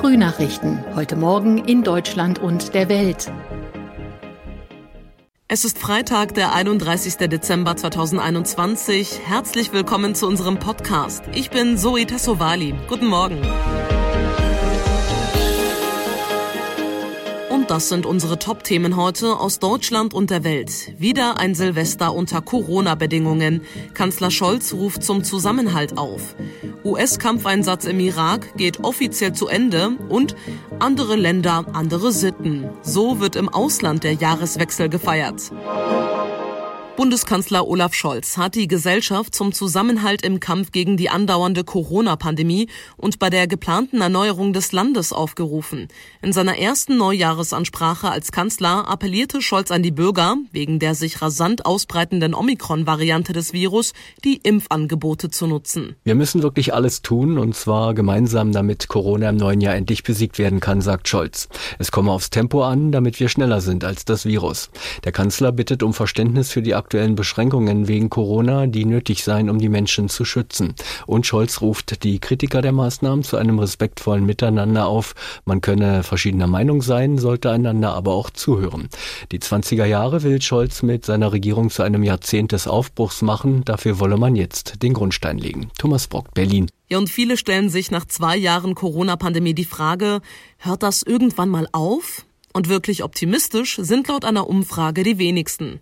Frühnachrichten. Heute Morgen in Deutschland und der Welt. Es ist Freitag, der 31. Dezember 2021. Herzlich willkommen zu unserem Podcast. Ich bin Zoe Tassovali. Guten Morgen. Das sind unsere Top-Themen heute aus Deutschland und der Welt. Wieder ein Silvester unter Corona-Bedingungen. Kanzler Scholz ruft zum Zusammenhalt auf. US-Kampfeinsatz im Irak geht offiziell zu Ende und andere Länder, andere Sitten. So wird im Ausland der Jahreswechsel gefeiert. Bundeskanzler Olaf Scholz hat die Gesellschaft zum Zusammenhalt im Kampf gegen die andauernde Corona-Pandemie und bei der geplanten Erneuerung des Landes aufgerufen. In seiner ersten Neujahresansprache als Kanzler appellierte Scholz an die Bürger, wegen der sich rasant ausbreitenden Omikron-Variante des Virus die Impfangebote zu nutzen. Wir müssen wirklich alles tun, und zwar gemeinsam, damit Corona im neuen Jahr endlich besiegt werden kann, sagt Scholz. Es komme aufs Tempo an, damit wir schneller sind als das Virus. Der Kanzler bittet um Verständnis für die aktuellen Beschränkungen wegen Corona, die nötig seien, um die Menschen zu schützen. Und Scholz ruft die Kritiker der Maßnahmen zu einem respektvollen Miteinander auf. Man könne verschiedener Meinung sein, sollte einander aber auch zuhören. Die 20er Jahre will Scholz mit seiner Regierung zu einem Jahrzehnt des Aufbruchs machen. Dafür wolle man jetzt den Grundstein legen. Thomas Brock, Berlin. Ja, und viele stellen sich nach zwei Jahren Corona-Pandemie die Frage, hört das irgendwann mal auf? Und wirklich optimistisch sind laut einer Umfrage die wenigsten.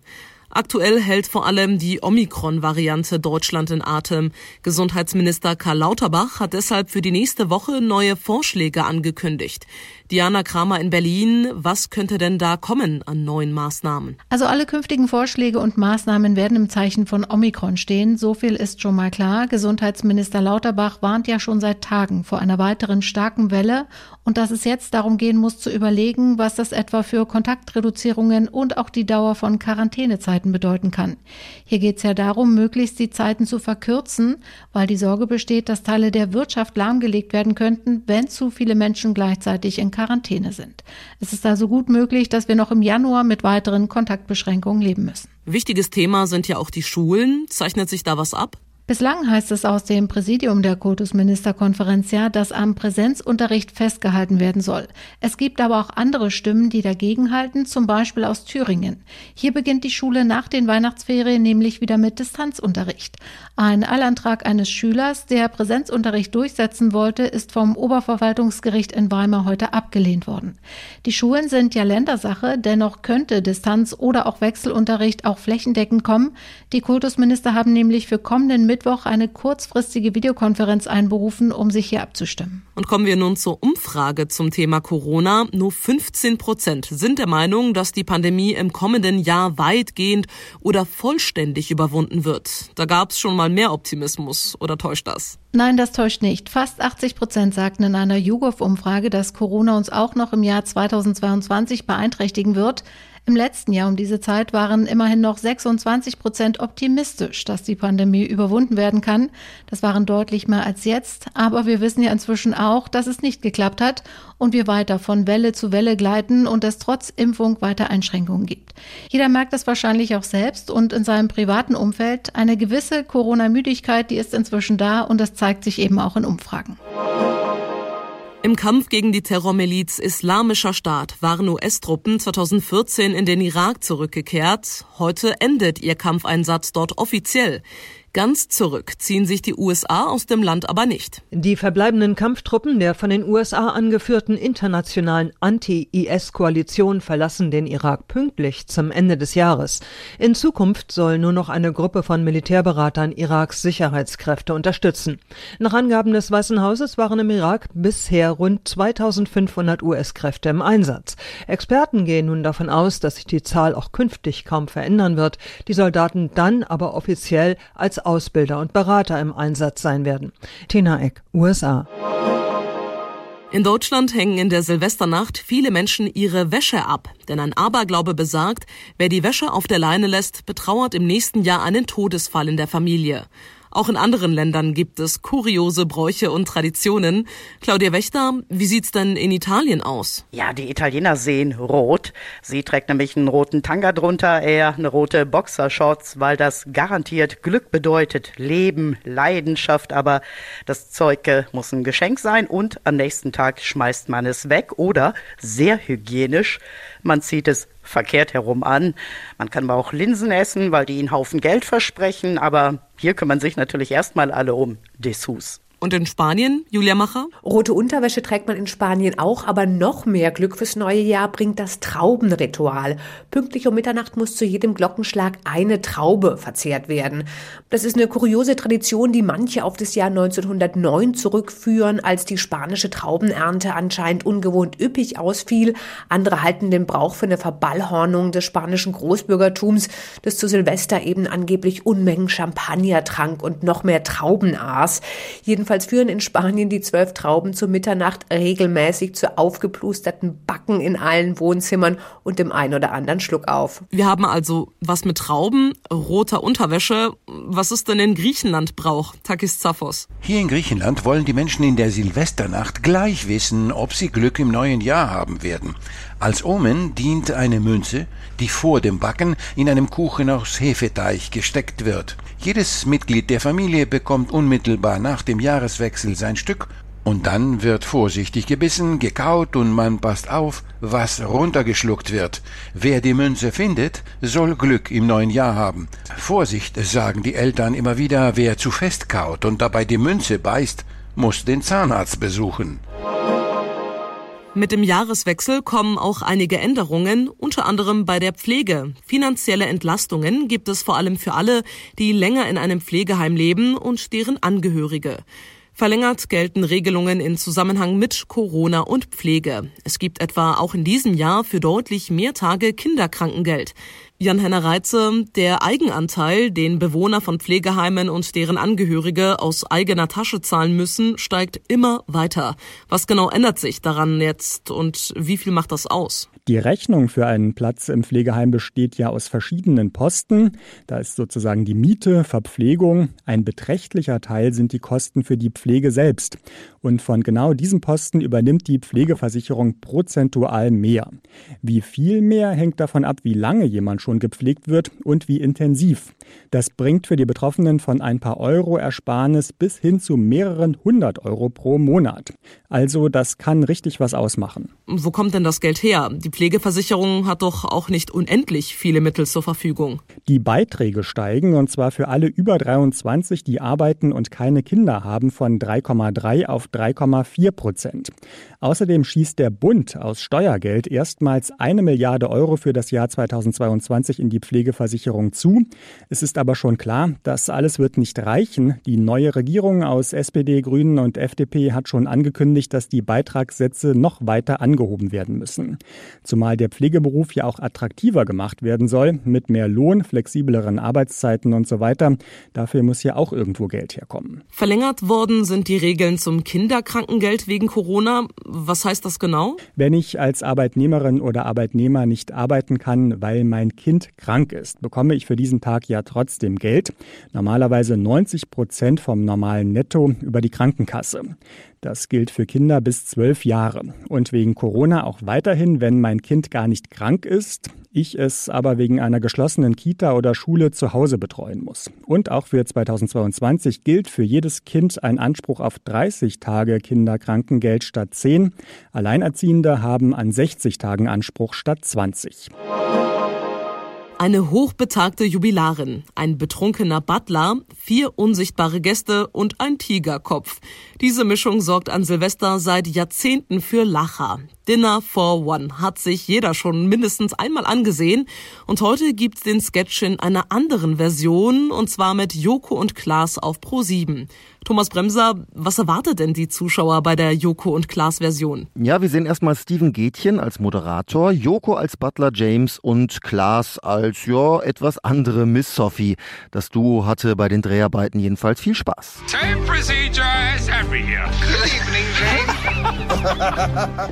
Aktuell hält vor allem die Omikron-Variante Deutschland in Atem. Gesundheitsminister Karl Lauterbach hat deshalb für die nächste Woche neue Vorschläge angekündigt. Diana Kramer in Berlin, was könnte denn da kommen an neuen Maßnahmen? Also alle künftigen Vorschläge und Maßnahmen werden im Zeichen von Omikron stehen. So viel ist schon mal klar. Gesundheitsminister Lauterbach warnt ja schon seit Tagen vor einer weiteren starken Welle und dass es jetzt darum gehen muss zu überlegen, was das etwa für Kontaktreduzierungen und auch die Dauer von Quarantänezeiten bedeuten kann. Hier geht es ja darum, möglichst die Zeiten zu verkürzen, weil die Sorge besteht, dass Teile der Wirtschaft lahmgelegt werden könnten, wenn zu viele Menschen gleichzeitig in Quarantäne sind. Es ist also gut möglich, dass wir noch im Januar mit weiteren Kontaktbeschränkungen leben müssen. Wichtiges Thema sind ja auch die Schulen. Zeichnet sich da was ab? Bislang heißt es aus dem Präsidium der Kultusministerkonferenz ja, dass am Präsenzunterricht festgehalten werden soll. Es gibt aber auch andere Stimmen, die dagegenhalten, zum Beispiel aus Thüringen. Hier beginnt die Schule nach den Weihnachtsferien nämlich wieder mit Distanzunterricht. Ein Eilantrag eines Schülers, der Präsenzunterricht durchsetzen wollte, ist vom Oberverwaltungsgericht in Weimar heute abgelehnt worden. Die Schulen sind ja Ländersache, dennoch könnte Distanz- oder auch Wechselunterricht auch flächendeckend kommen. Die Kultusminister haben nämlich für kommenden Mittwoch eine kurzfristige Videokonferenz einberufen, um sich hier abzustimmen. Und kommen wir nun zur Umfrage zum Thema Corona. Nur 15 Prozent sind der Meinung, dass die Pandemie im kommenden Jahr weitgehend oder vollständig überwunden wird. Da gab es schon mal mehr Optimismus, oder täuscht das? Nein, das täuscht nicht. Fast 80 Prozent sagten in einer YouGov-Umfrage, dass Corona uns auch noch im Jahr 2022 beeinträchtigen wird. Im letzten Jahr um diese Zeit waren immerhin noch 26 Prozent optimistisch, dass die Pandemie überwunden werden kann. Das waren deutlich mehr als jetzt. Aber wir wissen ja inzwischen auch, dass es nicht geklappt hat und wir weiter von Welle zu Welle gleiten und es trotz Impfung weiter Einschränkungen gibt. Jeder merkt das wahrscheinlich auch selbst und in seinem privaten Umfeld. Eine gewisse Corona-Müdigkeit, die ist inzwischen da und das zeigt sich eben auch in Umfragen. Im Kampf gegen die Terrormiliz Islamischer Staat waren US-Truppen 2014 in den Irak zurückgekehrt. Heute endet ihr Kampfeinsatz dort offiziell. Ganz zurück ziehen sich die USA aus dem Land aber nicht. Die verbleibenden Kampftruppen der von den USA angeführten internationalen Anti-IS-Koalition verlassen den Irak pünktlich zum Ende des Jahres. In Zukunft soll nur noch eine Gruppe von Militärberatern Iraks Sicherheitskräfte unterstützen. Nach Angaben des Weißen Hauses waren im Irak bisher rund 2500 US-Kräfte im Einsatz. Experten gehen nun davon aus, dass sich die Zahl auch künftig kaum verändern wird, die Soldaten dann aber offiziell als Ausbilder und Berater im Einsatz sein werden. Tina Eck, USA. In Deutschland hängen in der Silvesternacht viele Menschen ihre Wäsche ab, denn ein Aberglaube besagt, wer die Wäsche auf der Leine lässt, betrauert im nächsten Jahr einen Todesfall in der Familie. Auch in anderen Ländern gibt es kuriose Bräuche und Traditionen. Claudia Wächter, wie sieht's denn in Italien aus? Ja, die Italiener sehen rot. Sie trägt nämlich einen roten Tanga drunter, eher eine rote Boxershorts, weil das garantiert Glück bedeutet, Leben, Leidenschaft, aber das Zeug muss ein Geschenk sein und am nächsten Tag schmeißt man es weg oder sehr hygienisch, man zieht es verkehrt herum an. Man kann aber auch Linsen essen, weil die einen Haufen Geld versprechen, aber hier kümmern sich natürlich erstmal alle um Dessous. Und in Spanien, Julia Macher? Rote Unterwäsche trägt man in Spanien auch, aber noch mehr Glück fürs neue Jahr bringt das Traubenritual. Pünktlich um Mitternacht muss zu jedem Glockenschlag eine Traube verzehrt werden. Das ist eine kuriose Tradition, die manche auf das Jahr 1909 zurückführen, als die spanische Traubenernte anscheinend ungewohnt üppig ausfiel. Andere halten den Brauch für eine Verballhornung des spanischen Großbürgertums, das zu Silvester eben angeblich Unmengen Champagner trank und noch mehr Trauben aß. Jedenfalls Jedenfalls führen in Spanien die zwölf Trauben zu Mitternacht regelmäßig zu aufgeplusterten Backen in allen Wohnzimmern und dem ein oder anderen Schluck auf. Wir haben also was mit Trauben, roter Unterwäsche. Was ist denn in Griechenland Brauch? Takis Zaphos. Hier in Griechenland wollen die Menschen in der Silvesternacht gleich wissen, ob sie Glück im neuen Jahr haben werden. Als Omen dient eine Münze, die vor dem Backen in einem Kuchen aus Hefeteig gesteckt wird. Jedes Mitglied der Familie bekommt unmittelbar nach dem Jahreswechsel sein Stück und dann wird vorsichtig gebissen, gekaut und man passt auf, was runtergeschluckt wird. Wer die Münze findet, soll Glück im neuen Jahr haben. Vorsicht, sagen die Eltern immer wieder, wer zu fest kaut und dabei die Münze beißt, muss den Zahnarzt besuchen. Mit dem Jahreswechsel kommen auch einige Änderungen, unter anderem bei der Pflege. Finanzielle Entlastungen gibt es vor allem für alle, die länger in einem Pflegeheim leben und deren Angehörige. Verlängert gelten Regelungen in Zusammenhang mit Corona und Pflege. Es gibt etwa auch in diesem Jahr für deutlich mehr Tage Kinderkrankengeld. Jan-Henner Reitze, der Eigenanteil, den Bewohner von Pflegeheimen und deren Angehörige aus eigener Tasche zahlen müssen, steigt immer weiter. Was genau ändert sich daran jetzt und wie viel macht das aus? Die Rechnung für einen Platz im Pflegeheim besteht ja aus verschiedenen Posten. Da ist sozusagen die Miete, Verpflegung. Ein beträchtlicher Teil sind die Kosten für die Pflege selbst. Und von genau diesem Posten übernimmt die Pflegeversicherung prozentual mehr. Wie viel mehr hängt davon ab, wie lange jemand schon gepflegt wird und wie intensiv. Das bringt für die Betroffenen von ein paar Euro Ersparnis bis hin zu mehreren hundert Euro pro Monat. Also das kann richtig was ausmachen. Wo kommt denn das Geld her? Die Pflegeversicherung hat doch auch nicht unendlich viele Mittel zur Verfügung. Die Beiträge steigen und zwar für alle über 23, die arbeiten und keine Kinder haben, von 3,3 auf 3,4 Prozent. Außerdem schießt der Bund aus Steuergeld erstmals eine Milliarde Euro für das Jahr 2022 in die Pflegeversicherung zu. Es ist aber schon klar, das alles wird nicht reichen. Die neue Regierung aus SPD, Grünen und FDP hat schon angekündigt, dass die Beitragssätze noch weiter angehoben werden müssen. Zumal der Pflegeberuf ja auch attraktiver gemacht werden soll, mit mehr Lohn, flexibleren Arbeitszeiten und so weiter. Dafür muss ja auch irgendwo Geld herkommen. Verlängert worden sind die Regeln zum Kinderkrankengeld wegen Corona. Was heißt das genau? Wenn ich als Arbeitnehmerin oder Arbeitnehmer nicht arbeiten kann, weil mein Kind krank ist, bekomme ich für diesen Tag ja trotzdem Geld. Normalerweise 90 Prozent vom normalen Netto über die Krankenkasse. Das gilt für Kinder bis zwölf Jahre. Und wegen Corona auch weiterhin, wenn mein Kind gar nicht krank ist, ich es aber wegen einer geschlossenen Kita oder Schule zu Hause betreuen muss. Und auch für 2022 gilt für jedes Kind ein Anspruch auf 30 Tage Kinderkrankengeld statt 10. Alleinerziehende haben an 60 Tagen Anspruch statt 20. Eine hochbetagte Jubilarin, ein betrunkener Butler, vier unsichtbare Gäste und ein Tigerkopf. Diese Mischung sorgt an Silvester seit Jahrzehnten für Lacher. Dinner for One hat sich jeder schon mindestens einmal angesehen und heute gibt's den Sketch in einer anderen Version und zwar mit Joko und Klaas auf Pro 7. Thomas Bremser, was erwartet denn die Zuschauer bei der Joko und Klaas Version? Ja, wir sehen erstmal Steven Gätchen als Moderator, Joko als Butler James und Klaas als, ja, etwas andere Miss Sophie. Das Duo hatte bei den Dreharbeiten jedenfalls viel Spaß. Same procedure as happy here. Good evening, Jane.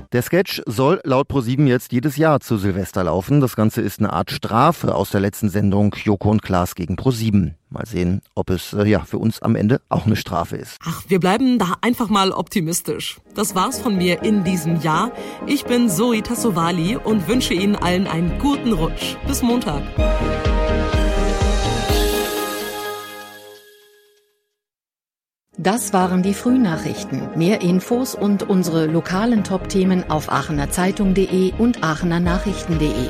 Der Sketch soll laut ProSieben jetzt jedes Jahr zu Silvester laufen. Das Ganze ist eine Art Strafe aus der letzten Sendung Joko und Klaas gegen ProSieben. Mal sehen, ob es äh, ja für uns am Ende auch eine Strafe ist. Ach, wir bleiben da einfach mal optimistisch. Das war's von mir in diesem Jahr. Ich bin Zoe Tassovali und wünsche Ihnen allen einen guten Rutsch. Bis Montag. Das waren die Frühnachrichten. Mehr Infos und unsere lokalen Top-Themen auf aachenerzeitung.de und aachenernachrichten.de.